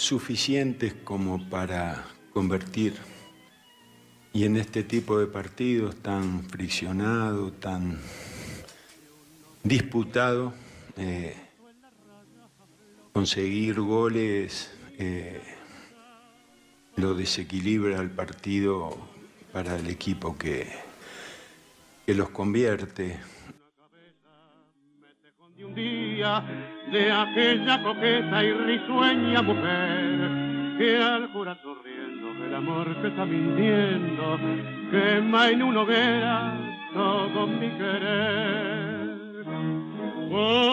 suficientes como para convertir. Y en este tipo de partidos tan friccionado, tan disputado, eh, conseguir goles eh, lo desequilibra el partido para el equipo que, que los convierte. Un día de aquella coqueta y risueña mujer que al jurar sonriendo el amor que está mintiendo quema en una hoguera todo mi querer.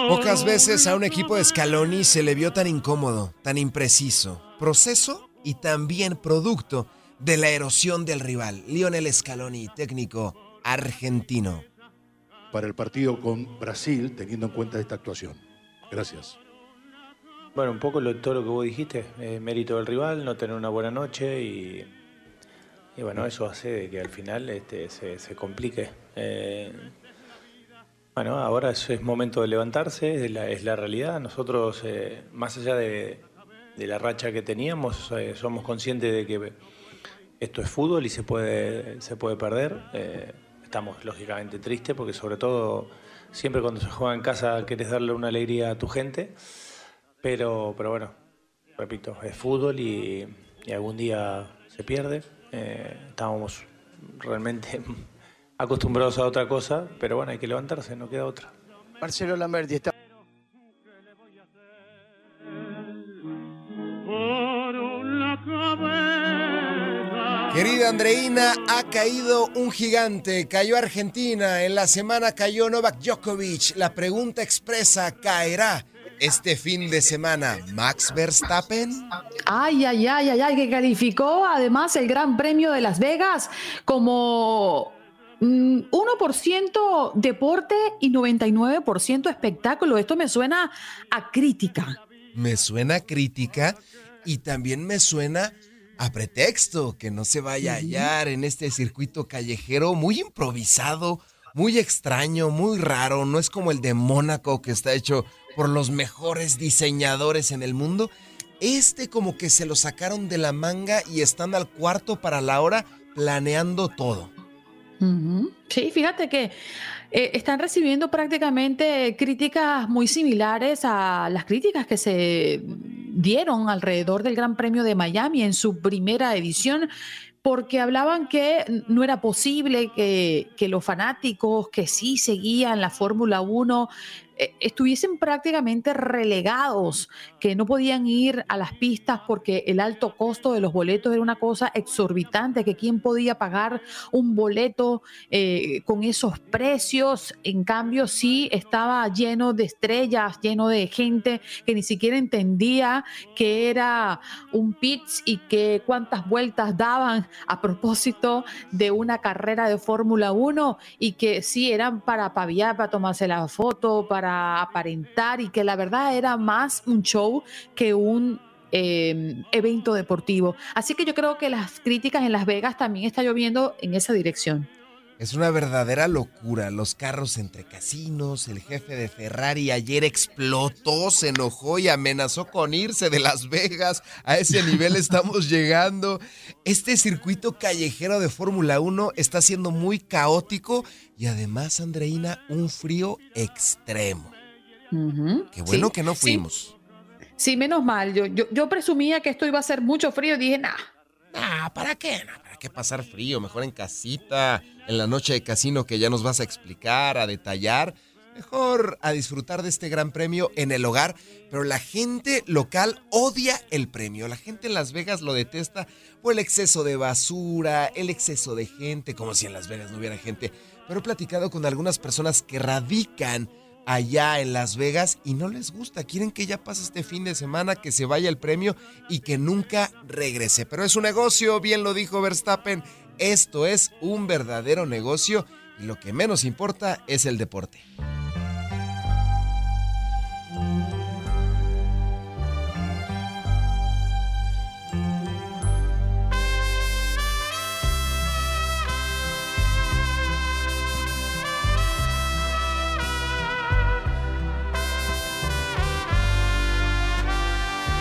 Pocas veces a un equipo de Scaloni se le vio tan incómodo, tan impreciso. Proceso y también producto de la erosión del rival. Lionel Scaloni, técnico argentino. Para el partido con Brasil, teniendo en cuenta esta actuación. Gracias. Bueno, un poco lo, todo lo que vos dijiste, eh, mérito del rival, no tener una buena noche y, y bueno, eso hace de que al final este, se, complique. Eh, bueno, ahora es, momento de levantarse, es la, realidad. Nosotros, eh, más allá de, la racha que teníamos, eh, somos conscientes de que esto es fútbol y se puede, se puede perder. Eh, estamos lógicamente tristes porque sobre todo siempre cuando se juega en casa quieres darle una alegría a tu gente. Pero, pero bueno, repito, es fútbol y, y algún día se pierde. estábamos realmente acostumbrados a otra cosa, pero bueno, hay que levantarse, no queda otra. Marcelo Lamberti está. Andreina, ha caído un gigante, cayó Argentina, en la semana cayó Novak Djokovic. La pregunta expresa, ¿caerá este fin de semana Max Verstappen? Ay, ay, ay, ay, ay, que calificó además el Gran Premio de Las Vegas como 1% mm, deporte y 99% espectáculo. Esto me suena a crítica. Me suena a crítica y también me suena a pretexto que no se vaya a hallar en este circuito callejero muy improvisado, muy extraño, muy raro. No es como el de Mónaco que está hecho por los mejores diseñadores en el mundo. Este como que se lo sacaron de la manga y están al cuarto para la hora planeando todo. Sí, fíjate que eh, están recibiendo prácticamente críticas muy similares a las críticas que se dieron alrededor del Gran Premio de Miami en su primera edición porque hablaban que no era posible que, que, los fanáticos que sí seguían la Fórmula 1 eh, estuviesen prácticamente relegados, que no podían ir a las pistas porque el alto costo de los boletos era una cosa exorbitante, que quién podía pagar un boleto eh, con esos precios. En cambio, sí estaba lleno de estrellas, lleno de gente que ni siquiera entendía que era un pits y que cuántas vueltas daban a propósito de una carrera de Fórmula 1 y que sí eran para paviar, para tomarse la foto, para aparentar y que la verdad era más un show que un em, evento deportivo. Así que yo creo que las críticas en Las Vegas también está lloviendo en esa dirección. Es una verdadera locura. Los carros entre casinos, el jefe de Ferrari ayer explotó, se enojó y amenazó con irse de Las Vegas. A ese nivel estamos llegando. Este circuito callejero de Fórmula 1 está siendo muy caótico y además, Andreina, un frío extremo. Qué bueno que no fuimos. Sí. menos mal. Yo, yo, presumía que esto iba a ser mucho frío y dije, nah. Nah, ¿para qué? ¿Para qué pasar frío? Mejor en casita en la noche de casino que ya nos vas a explicar, a detallar. Mejor a disfrutar de este gran premio en el hogar, pero la gente local odia el premio. La gente en Las Vegas lo detesta por el exceso de basura, el exceso de gente, como si en Las Vegas no hubiera gente. Pero he platicado con algunas personas que radican allá en Las Vegas y no les gusta. Quieren que ya pase este fin de semana, que se vaya el premio y que nunca regrese. Pero es un negocio, bien lo dijo Verstappen. Esto es un verdadero negocio y lo que menos importa es el deporte.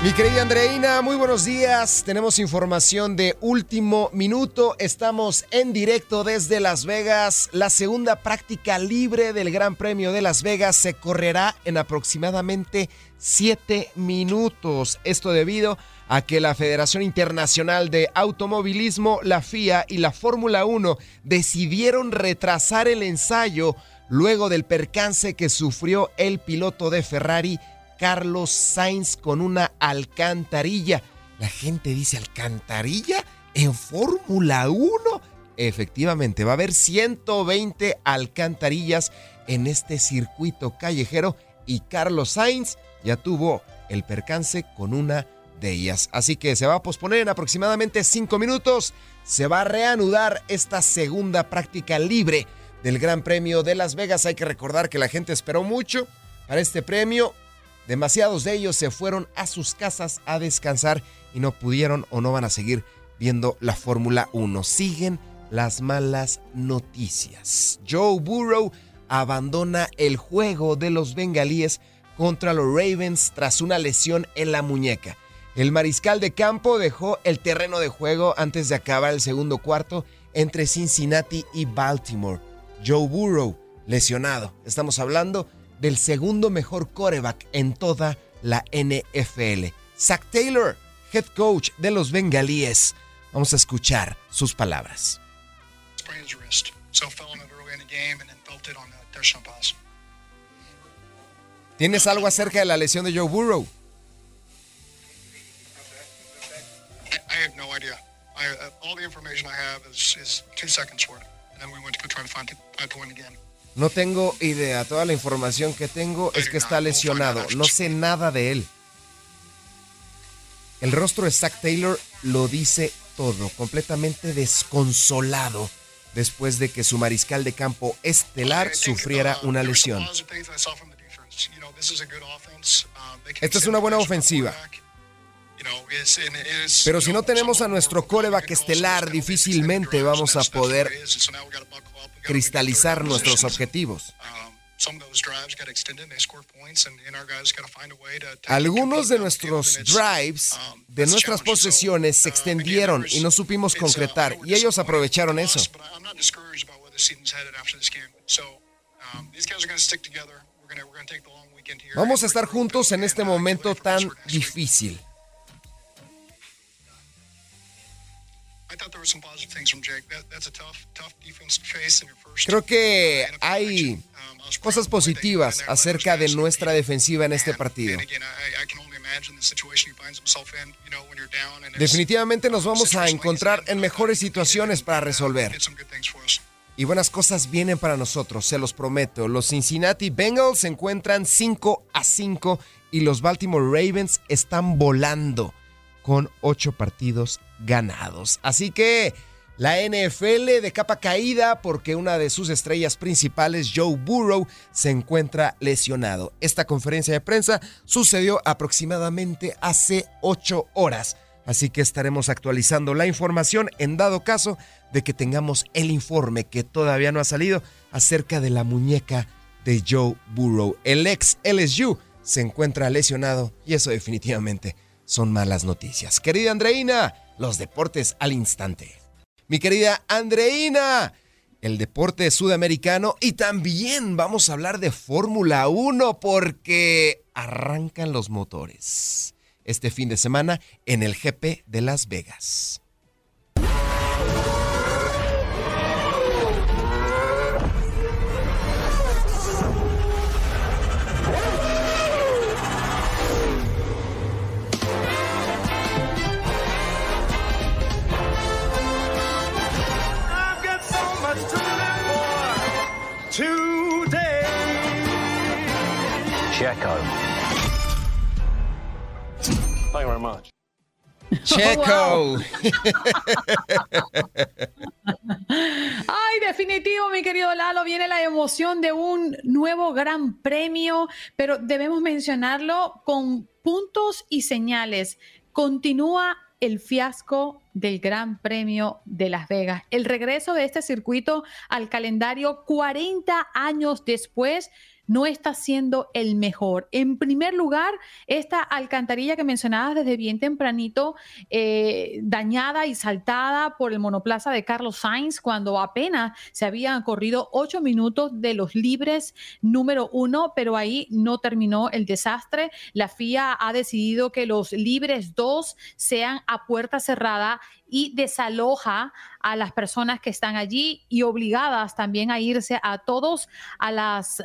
Mi querida Andreina, muy buenos días. Tenemos información de último minuto. Estamos en directo desde Las Vegas. La segunda práctica libre del Gran Premio de Las Vegas se correrá en aproximadamente siete minutos. Esto debido a que la Federación Internacional de Automovilismo, la FIA y la Fórmula 1 decidieron retrasar el ensayo luego del percance que sufrió el piloto de Ferrari Carlos Sainz con una alcantarilla. La gente dice alcantarilla en Fórmula 1. Efectivamente, va a haber 120 alcantarillas en este circuito callejero y Carlos Sainz ya tuvo el percance con una de ellas. Así que se va a posponer en aproximadamente 5 minutos. Se va a reanudar esta segunda práctica libre del Gran Premio de Las Vegas. Hay que recordar que la gente esperó mucho para este premio. Demasiados de ellos se fueron a sus casas a descansar y no pudieron o no van a seguir viendo la Fórmula 1. Siguen las malas noticias. Joe Burrow abandona el juego de los bengalíes contra los Ravens tras una lesión en la muñeca. El mariscal de campo dejó el terreno de juego antes de acabar el segundo cuarto entre Cincinnati y Baltimore. Joe Burrow, lesionado. Estamos hablando del segundo mejor coreback en toda la NFL. Zach Taylor, head coach de los bengalíes. Vamos a escuchar sus palabras. ¿Tienes algo acerca de la lesión de Joe Burrow? No tengo idea. Toda la información que tengo es que está lesionado. No sé nada de él. El rostro de Zach Taylor lo dice todo, completamente desconsolado después de que su mariscal de campo estelar sufriera una lesión. Esta es una buena ofensiva. Pero si no tenemos a nuestro coreback estelar, difícilmente vamos a poder cristalizar nuestros objetivos. Algunos de nuestros drives, de nuestras posesiones, se extendieron y no supimos concretar, y ellos aprovecharon eso. Vamos a estar juntos en este momento tan difícil. Creo que hay cosas positivas acerca de nuestra defensiva en este partido. Definitivamente nos vamos a encontrar en mejores situaciones para resolver. Y buenas cosas vienen para nosotros, se los prometo. Los Cincinnati Bengals se encuentran 5 a 5 y los Baltimore Ravens están volando con 8 partidos ganados. Así que la NFL de capa caída porque una de sus estrellas principales, Joe Burrow, se encuentra lesionado. Esta conferencia de prensa sucedió aproximadamente hace 8 horas. Así que estaremos actualizando la información en dado caso de que tengamos el informe que todavía no ha salido acerca de la muñeca de Joe Burrow. El ex LSU se encuentra lesionado y eso definitivamente son malas noticias. Querida Andreina, los deportes al instante. Mi querida Andreina, el deporte sudamericano y también vamos a hablar de Fórmula 1 porque arrancan los motores este fin de semana en el GP de Las Vegas. Checo. Checo. Ay, definitivo, mi querido Lalo, viene la emoción de un nuevo gran premio, pero debemos mencionarlo con puntos y señales. Continúa el fiasco del Gran Premio de Las Vegas. El regreso de este circuito al calendario 40 años después no está siendo el mejor. En primer lugar, esta alcantarilla que mencionabas desde bien tempranito, eh, dañada y saltada por el monoplaza de Carlos Sainz cuando apenas se habían corrido ocho minutos de los libres número uno, pero ahí no terminó el desastre. La FIA ha decidido que los libres dos sean a puerta cerrada y desaloja a las personas que están allí y obligadas también a irse a todos, a las,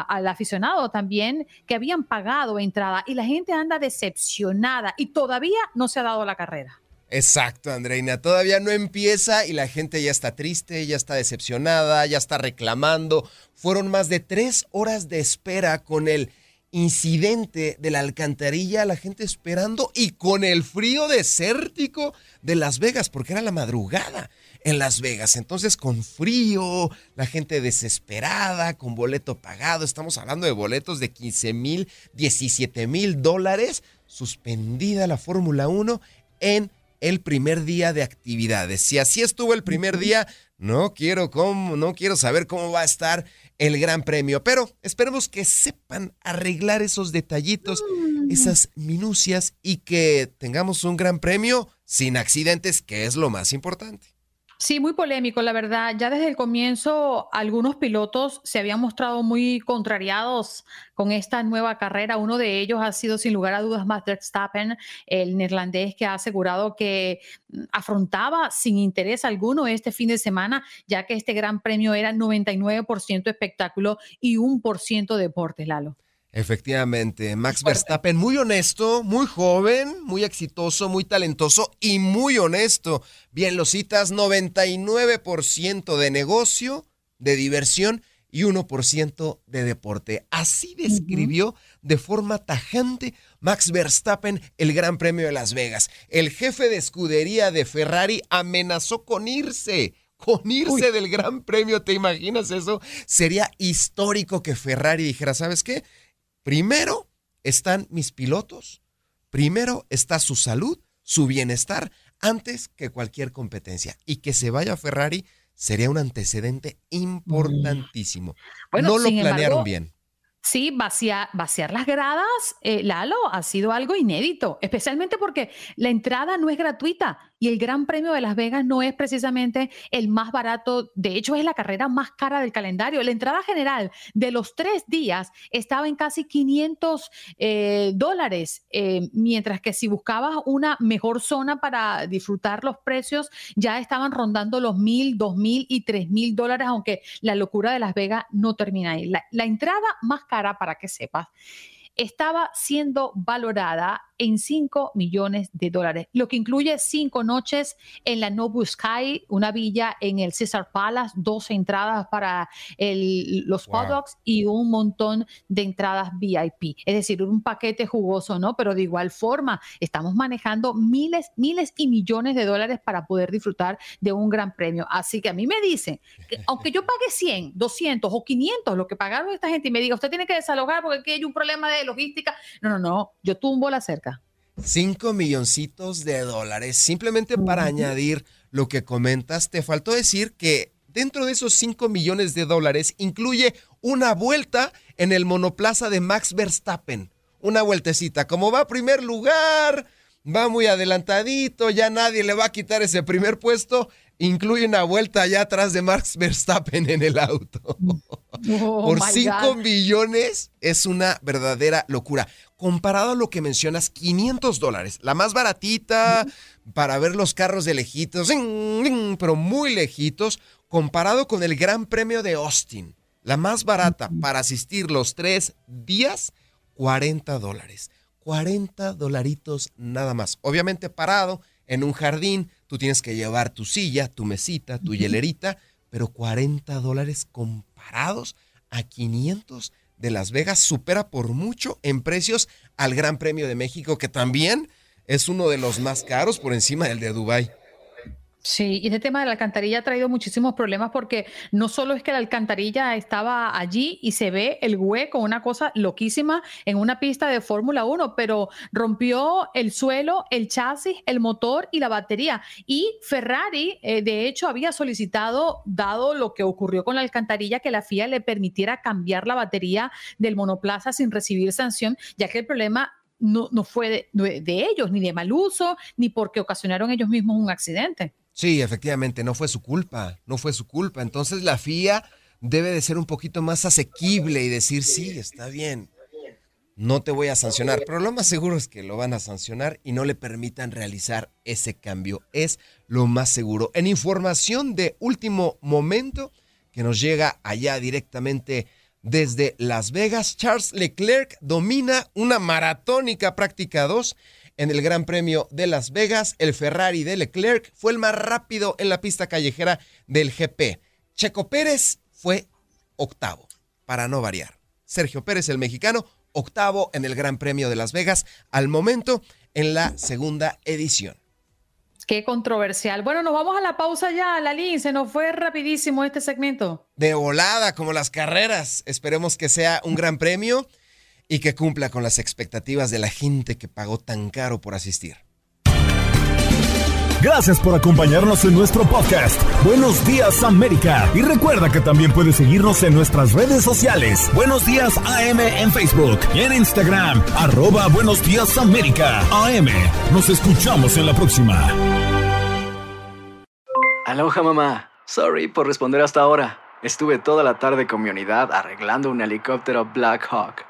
al aficionado también que habían pagado entrada y la gente anda decepcionada y todavía no se ha dado la carrera. Exacto, Andreina. Todavía no empieza y la gente ya está triste, ya está decepcionada, ya está reclamando. Fueron más de tres horas de espera con el incidente de la alcantarilla, la gente esperando y con el frío desértico de Las Vegas, porque era la madrugada en Las Vegas. Entonces, con frío, la gente desesperada, con boleto pagado, estamos hablando de boletos de 15 mil, 17 mil dólares, suspendida la Fórmula 1 en el primer día de actividades. Si así estuvo el primer día, no quiero cómo, no quiero saber cómo va a estar el Gran Premio, pero esperemos que sepan arreglar esos detallitos, mm. esas minucias y que tengamos un Gran Premio sin accidentes, que es lo más importante. Sí, muy polémico, la verdad. Ya desde el comienzo, algunos pilotos se habían mostrado muy contrariados con esta nueva carrera. Uno de ellos ha sido, sin lugar a dudas, Matt Verstappen, el neerlandés que ha asegurado que mm, afrontaba sin interés alguno este fin de semana, ya que este gran premio era 99% espectáculo y 1% deporte, Lalo. Efectivamente, Max Verstappen, muy honesto, muy joven, muy exitoso, muy talentoso y muy honesto. Bien, lo citas, 99% de negocio, de diversión y 1% de deporte. Así describió de forma tajante Max Verstappen el Gran Premio de Las Vegas. El jefe de escudería de Ferrari amenazó con irse con irse del Gran Premio, ¿te imaginas eso? Sería histórico que Ferrari dijera, ¿sabes qué? Primero están mis pilotos, primero está su salud, su bienestar, antes que cualquier competencia. Y que se vaya a Ferrari sería un antecedente importantísimo. no lo planearon bien. Sí, vaciar, vaciar las gradas, eh, Lalo, ha sido algo inédito, especialmente porque la entrada no es gratuita y el Gran Premio de Las Vegas no es precisamente el más barato, de hecho es la carrera más cara del calendario. La entrada general de los tres días estaba en casi 500 eh, dólares, eh, mientras que si buscabas una mejor zona para disfrutar los precios, ya estaban rondando los mil, dos mil y tres mil dólares, aunque la locura de Las Vegas no termina ahí. La, la entrada más cara, para que sepas, estaba siendo valorada en 5 millones de dólares, lo que incluye cinco noches en la Nobu Sky, una villa en el Cesar Palace, dos entradas para los wow. y un montón de entradas VIP. Es decir, un paquete jugoso, ¿no? Pero de igual forma, estamos manejando miles, miles y millones de dólares para poder disfrutar de un gran premio. Así que a mí me dicen, que aunque yo pague 100, 200 o 500, lo que pagaron esta gente, y me diga, usted tiene que desalojar porque aquí hay un problema de logística. No, no, no, yo tumbo la cerca. 5 milloncitos de dólares. Simplemente para añadir lo que comentas, te faltó decir que dentro de esos 5 millones de dólares incluye una vuelta en el monoplaza de Max Verstappen. Una vueltecita. Como va a primer lugar, va muy adelantadito, ya nadie le va a quitar ese primer puesto. Incluye una vuelta allá atrás de Max Verstappen en el auto. Oh, Por 5 millones es una verdadera locura comparado a lo que mencionas, 500 dólares, la más baratita para ver los carros de lejitos, pero muy lejitos, comparado con el Gran Premio de Austin, la más barata para asistir los tres días, 40 dólares. 40 dolaritos nada más. Obviamente parado en un jardín, tú tienes que llevar tu silla, tu mesita, tu hielerita, pero 40 dólares comparados a 500 de Las Vegas supera por mucho en precios al Gran Premio de México, que también es uno de los más caros por encima del de Dubái. Sí, y este tema de la alcantarilla ha traído muchísimos problemas porque no solo es que la alcantarilla estaba allí y se ve el hueco, una cosa loquísima en una pista de Fórmula 1, pero rompió el suelo, el chasis, el motor y la batería. Y Ferrari, eh, de hecho, había solicitado, dado lo que ocurrió con la alcantarilla, que la FIA le permitiera cambiar la batería del monoplaza sin recibir sanción, ya que el problema no, fue de, de ellos, ni de mal uso, ni porque ocasionaron ellos mismos un accidente. Sí, efectivamente, no fue su culpa, no fue su culpa. Entonces la FIA debe de ser un poquito más asequible y decir, sí, está bien, no te voy a sancionar. Pero lo más seguro es que lo van a sancionar y no le permitan realizar ese cambio. Es lo más seguro. En información de último momento que nos llega allá directamente desde Las Vegas, Charles Leclerc domina una maratónica práctica 2 en el Gran Premio de Las Vegas, el Ferrari de Leclerc fue el más rápido en la pista callejera del GP. Checo Pérez fue octavo, para no variar. Sergio Pérez, el mexicano, octavo en el Gran Premio de Las Vegas, al momento en la segunda edición. Qué controversial. Bueno, nos vamos a la pausa ya, Lalín. Se nos fue rapidísimo este segmento. De volada, como las carreras. Esperemos que sea un gran premio y que cumpla con las expectativas de la gente que pagó tan caro por asistir. Gracias por acompañarnos en nuestro podcast. Buenos días América. Y recuerda que también puedes seguirnos en nuestras redes sociales. Buenos días AM en Facebook y en Instagram. Arroba Buenos días América. AM. Nos escuchamos en la próxima. Aloha mamá. Sorry por responder hasta ahora. Estuve toda la tarde con mi unidad arreglando un helicóptero Black Hawk.